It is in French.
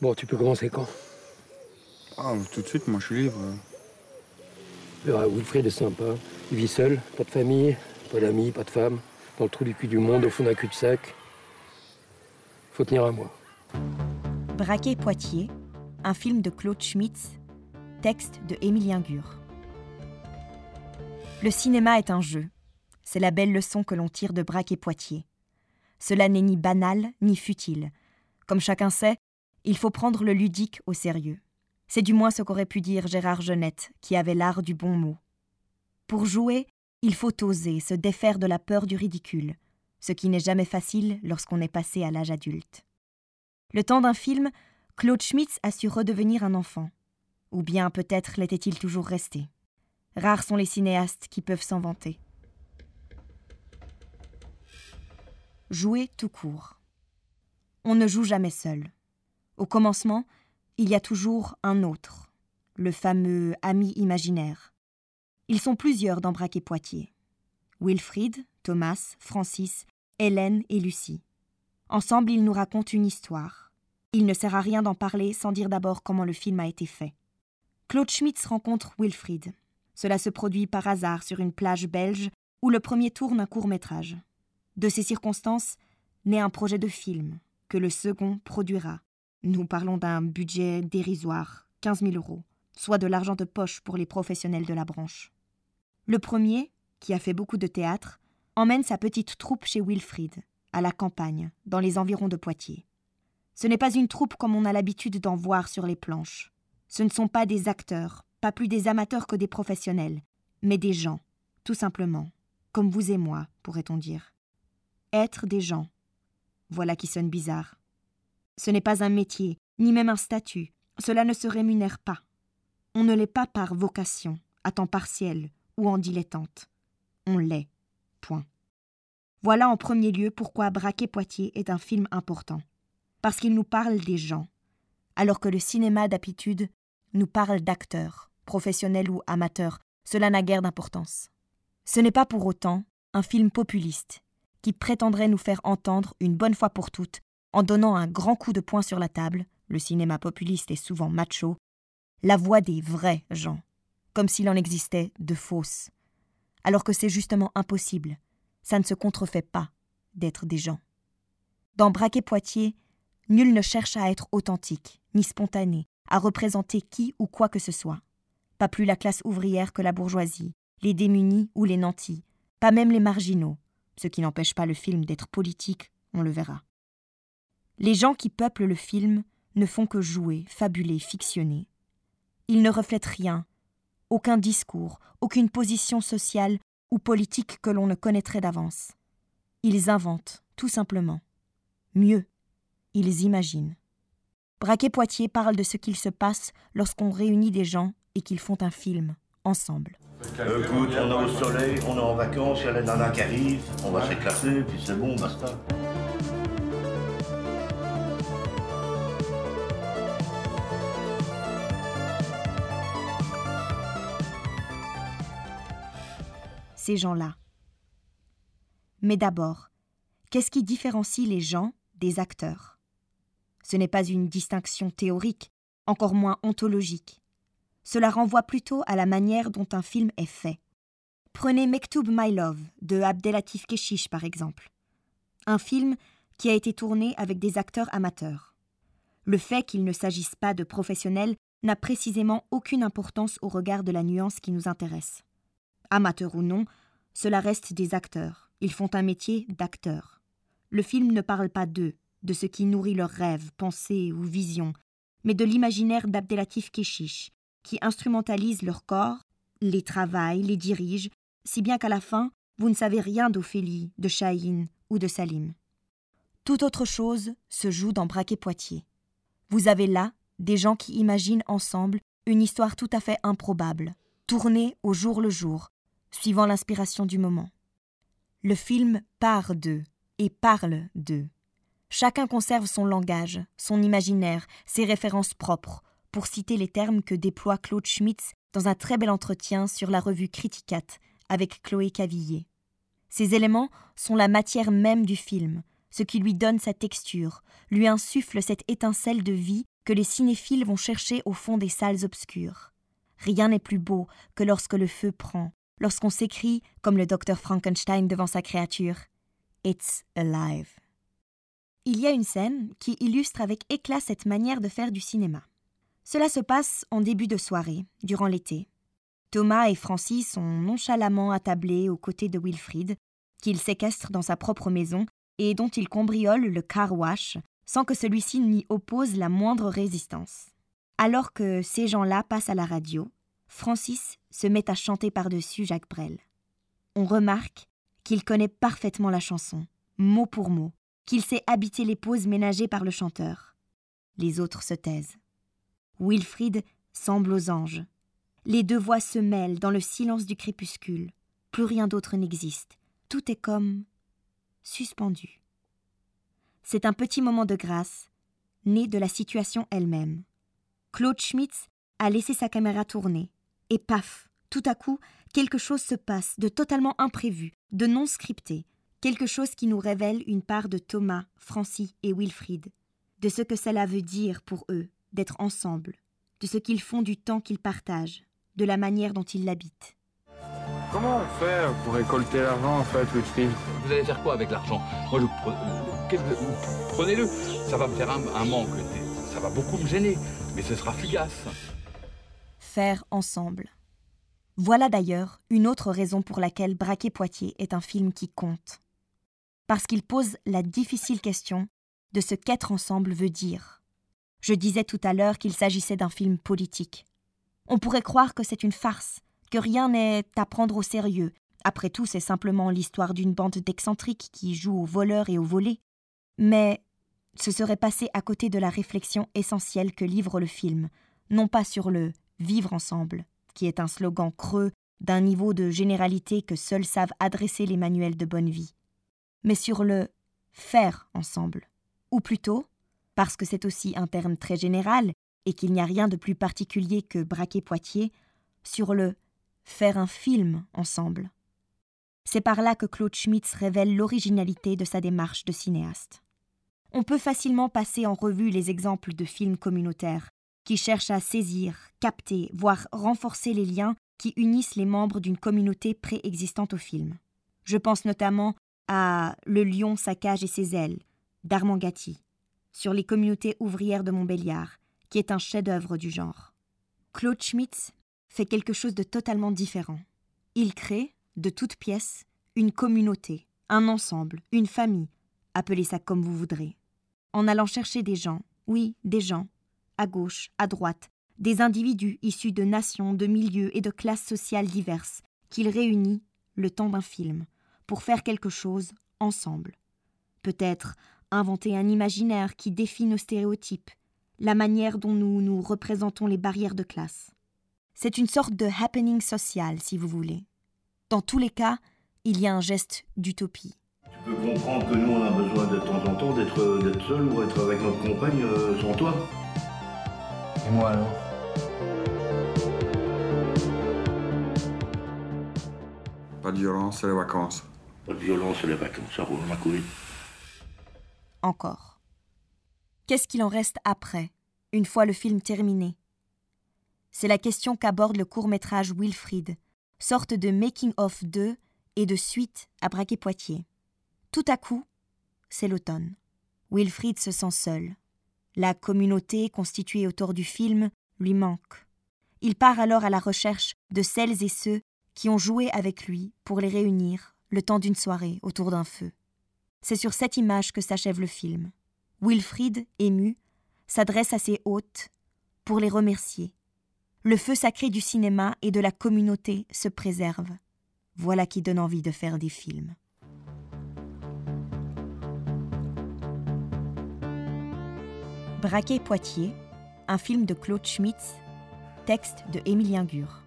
Bon, tu peux commencer quand? Ah, tout de suite, moi je suis libre. Euh, Wilfried est sympa. Il vit seul, pas de famille, pas d'amis, pas de femme. Dans le trou du cul du monde, au fond d'un cul-de-sac. Faut tenir à moi. Braquet Poitiers, un film de Claude Schmitz, texte de Émilien Gure. Le cinéma est un jeu. C'est la belle leçon que l'on tire de Braquet Poitiers. Cela n'est ni banal ni futile. Comme chacun sait, il faut prendre le ludique au sérieux. C'est du moins ce qu'aurait pu dire Gérard Genette, qui avait l'art du bon mot. Pour jouer, il faut oser se défaire de la peur du ridicule, ce qui n'est jamais facile lorsqu'on est passé à l'âge adulte. Le temps d'un film, Claude Schmitz a su redevenir un enfant. Ou bien peut-être l'était-il toujours resté. Rares sont les cinéastes qui peuvent s'en vanter. Jouer tout court. On ne joue jamais seul. Au commencement, il y a toujours un autre, le fameux ami imaginaire. Ils sont plusieurs dans Braque et Poitiers. Wilfried, Thomas, Francis, Hélène et Lucie. Ensemble, ils nous racontent une histoire. Il ne sert à rien d'en parler sans dire d'abord comment le film a été fait. Claude Schmitz rencontre Wilfried. Cela se produit par hasard sur une plage belge où le premier tourne un court métrage. De ces circonstances naît un projet de film que le second produira. Nous parlons d'un budget dérisoire, 15 000 euros, soit de l'argent de poche pour les professionnels de la branche. Le premier, qui a fait beaucoup de théâtre, emmène sa petite troupe chez Wilfried, à la campagne, dans les environs de Poitiers. Ce n'est pas une troupe comme on a l'habitude d'en voir sur les planches. Ce ne sont pas des acteurs, pas plus des amateurs que des professionnels, mais des gens, tout simplement, comme vous et moi, pourrait-on dire. Être des gens. Voilà qui sonne bizarre. Ce n'est pas un métier, ni même un statut. Cela ne se rémunère pas. On ne l'est pas par vocation, à temps partiel ou en dilettante. On l'est. Point. Voilà en premier lieu pourquoi Braquet Poitiers est un film important. Parce qu'il nous parle des gens, alors que le cinéma d'habitude nous parle d'acteurs, professionnels ou amateurs. Cela n'a guère d'importance. Ce n'est pas pour autant un film populiste qui prétendrait nous faire entendre une bonne fois pour toutes, en donnant un grand coup de poing sur la table, le cinéma populiste est souvent macho, la voix des vrais gens, comme s'il en existait de fausses, alors que c'est justement impossible, ça ne se contrefait pas d'être des gens. Dans Braquet Poitiers, nul ne cherche à être authentique, ni spontané, à représenter qui ou quoi que ce soit. Pas plus la classe ouvrière que la bourgeoisie, les démunis ou les nantis, pas même les marginaux, ce qui n'empêche pas le film d'être politique, on le verra. Les gens qui peuplent le film ne font que jouer, fabuler, fictionner. Ils ne reflètent rien, aucun discours, aucune position sociale ou politique que l'on ne connaîtrait d'avance. Ils inventent, tout simplement. Mieux, ils imaginent. Braquet Poitiers parle de ce qu'il se passe lorsqu'on réunit des gens et qu'ils font un film, ensemble. Écoute, on est soleil, on est en vacances, y a on va s'éclater, puis c'est bon, basta. Ces gens-là. Mais d'abord, qu'est-ce qui différencie les gens des acteurs? Ce n'est pas une distinction théorique, encore moins ontologique. Cela renvoie plutôt à la manière dont un film est fait. Prenez Mektoub My Love de Abdelatif Keshish par exemple. Un film qui a été tourné avec des acteurs amateurs. Le fait qu'il ne s'agisse pas de professionnels n'a précisément aucune importance au regard de la nuance qui nous intéresse. Amateurs ou non, cela reste des acteurs. Ils font un métier d'acteur. Le film ne parle pas d'eux, de ce qui nourrit leurs rêves, pensées ou visions, mais de l'imaginaire d'Abdelatif Keshish, qui instrumentalise leur corps, les travaille, les dirige, si bien qu'à la fin, vous ne savez rien d'Ophélie, de Chahine ou de Salim. Toute autre chose se joue dans Braquet Poitiers. Vous avez là des gens qui imaginent ensemble une histoire tout à fait improbable, tournée au jour le jour, suivant l'inspiration du moment. Le film part d'eux et parle d'eux. Chacun conserve son langage, son imaginaire, ses références propres, pour citer les termes que déploie Claude Schmitz dans un très bel entretien sur la revue Criticat avec Chloé Cavillier. Ces éléments sont la matière même du film, ce qui lui donne sa texture, lui insuffle cette étincelle de vie que les cinéphiles vont chercher au fond des salles obscures. Rien n'est plus beau que lorsque le feu prend, lorsqu'on s'écrie, comme le docteur Frankenstein devant sa créature, It's alive. Il y a une scène qui illustre avec éclat cette manière de faire du cinéma. Cela se passe en début de soirée, durant l'été. Thomas et Francis sont nonchalamment attablés aux côtés de Wilfrid, qu'il séquestre dans sa propre maison et dont il cambriole le car wash sans que celui-ci n'y oppose la moindre résistance. Alors que ces gens-là passent à la radio, Francis se met à chanter par-dessus Jacques Brel. On remarque qu'il connaît parfaitement la chanson, mot pour mot, qu'il sait habiter les pauses ménagées par le chanteur. Les autres se taisent. Wilfrid semble aux anges. Les deux voix se mêlent dans le silence du crépuscule. Plus rien d'autre n'existe. Tout est comme suspendu. C'est un petit moment de grâce, né de la situation elle-même. Claude Schmitz a laissé sa caméra tourner, et paf, tout à coup, quelque chose se passe de totalement imprévu, de non scripté, quelque chose qui nous révèle une part de Thomas, Francis et Wilfrid, de ce que cela veut dire pour eux d'être ensemble, de ce qu'ils font du temps qu'ils partagent, de la manière dont ils l'habitent. Comment on fait pour récolter l'argent en fait, Wilfried? Vous allez faire quoi avec l'argent? Moi, je euh, prenez-le? Ça va me faire un, un manque. Ça va beaucoup me gêner, mais ce sera fugace. Faire ensemble. Voilà d'ailleurs une autre raison pour laquelle Braquet Poitiers est un film qui compte. Parce qu'il pose la difficile question de ce qu'être ensemble veut dire. Je disais tout à l'heure qu'il s'agissait d'un film politique. On pourrait croire que c'est une farce, que rien n'est à prendre au sérieux. Après tout, c'est simplement l'histoire d'une bande d'excentriques qui joue aux voleurs et aux volés. Mais ce serait passer à côté de la réflexion essentielle que livre le film, non pas sur le vivre ensemble, qui est un slogan creux d'un niveau de généralité que seuls savent adresser les manuels de bonne vie, mais sur le faire ensemble, ou plutôt, parce que c'est aussi un terme très général et qu'il n'y a rien de plus particulier que braquer Poitiers, sur le faire un film ensemble. C'est par là que Claude Schmitz révèle l'originalité de sa démarche de cinéaste. On peut facilement passer en revue les exemples de films communautaires qui cherchent à saisir, capter, voire renforcer les liens qui unissent les membres d'une communauté préexistante au film. Je pense notamment à Le lion, sa cage et ses ailes d'Armand Gatti, sur les communautés ouvrières de Montbéliard, qui est un chef-d'œuvre du genre. Claude Schmitz fait quelque chose de totalement différent. Il crée, de toutes pièces, une communauté, un ensemble, une famille, appelez ça comme vous voudrez. En allant chercher des gens, oui, des gens, à gauche, à droite, des individus issus de nations, de milieux et de classes sociales diverses, qu'il réunit, le temps d'un film, pour faire quelque chose ensemble. Peut-être inventer un imaginaire qui défie nos stéréotypes, la manière dont nous nous représentons les barrières de classe. C'est une sorte de happening social, si vous voulez. Dans tous les cas, il y a un geste d'utopie. Tu peux comprendre que nous, on a besoin de temps en temps d'être seul ou être avec notre compagne euh, sans toi. Alors Pas de violence, c'est les vacances. Pas de violence, c'est les vacances, ça roule ma couille. Encore. Qu'est-ce qu'il en reste après, une fois le film terminé? C'est la question qu'aborde le court-métrage Wilfrid, sorte de making-of 2 et de suite à Braquet-Poitiers. Tout à coup, c'est l'automne. Wilfrid se sent seul. La communauté constituée autour du film lui manque. Il part alors à la recherche de celles et ceux qui ont joué avec lui pour les réunir le temps d'une soirée autour d'un feu. C'est sur cette image que s'achève le film. Wilfrid, ému, s'adresse à ses hôtes pour les remercier. Le feu sacré du cinéma et de la communauté se préserve. Voilà qui donne envie de faire des films. Braquet Poitiers, un film de Claude Schmitz, texte de Émilien Gur.